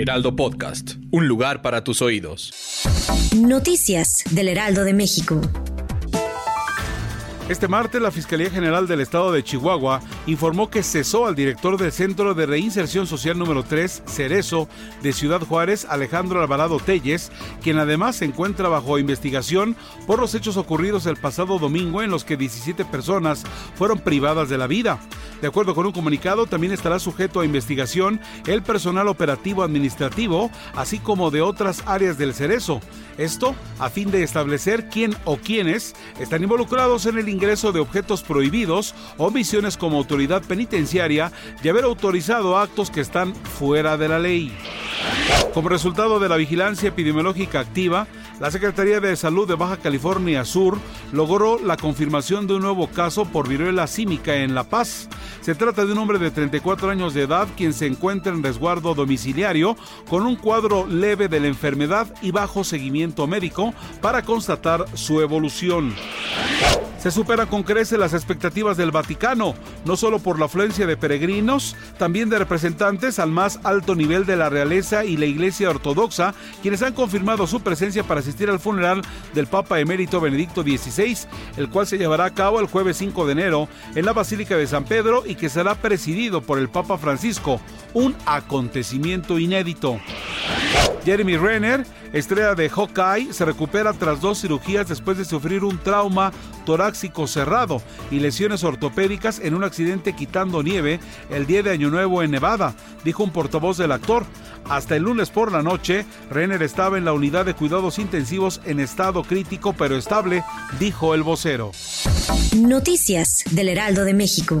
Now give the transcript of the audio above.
Heraldo Podcast, un lugar para tus oídos. Noticias del Heraldo de México. Este martes, la Fiscalía General del Estado de Chihuahua informó que cesó al director del Centro de Reinserción Social número 3, Cerezo, de Ciudad Juárez, Alejandro Alvarado Telles, quien además se encuentra bajo investigación por los hechos ocurridos el pasado domingo en los que 17 personas fueron privadas de la vida. De acuerdo con un comunicado, también estará sujeto a investigación el personal operativo administrativo, así como de otras áreas del Cerezo. Esto a fin de establecer quién o quiénes están involucrados en el ingreso de objetos prohibidos, omisiones como autoridad penitenciaria y haber autorizado actos que están fuera de la ley. Como resultado de la vigilancia epidemiológica activa, la Secretaría de Salud de Baja California Sur logró la confirmación de un nuevo caso por viruela símica en La Paz. Se trata de un hombre de 34 años de edad quien se encuentra en resguardo domiciliario con un cuadro leve de la enfermedad y bajo seguimiento médico para constatar su evolución. Se supera con crece las expectativas del Vaticano, no solo por la afluencia de peregrinos, también de representantes al más alto nivel de la realeza y la Iglesia Ortodoxa, quienes han confirmado su presencia para asistir al funeral del Papa emérito Benedicto XVI, el cual se llevará a cabo el jueves 5 de enero en la Basílica de San Pedro y que será presidido por el Papa Francisco, un acontecimiento inédito. Jeremy Renner, estrella de Hawkeye, se recupera tras dos cirugías después de sufrir un trauma torácico cerrado y lesiones ortopédicas en un accidente quitando nieve el día de Año Nuevo en Nevada, dijo un portavoz del actor. Hasta el lunes por la noche, Renner estaba en la unidad de cuidados intensivos en estado crítico pero estable, dijo el vocero. Noticias del Heraldo de México.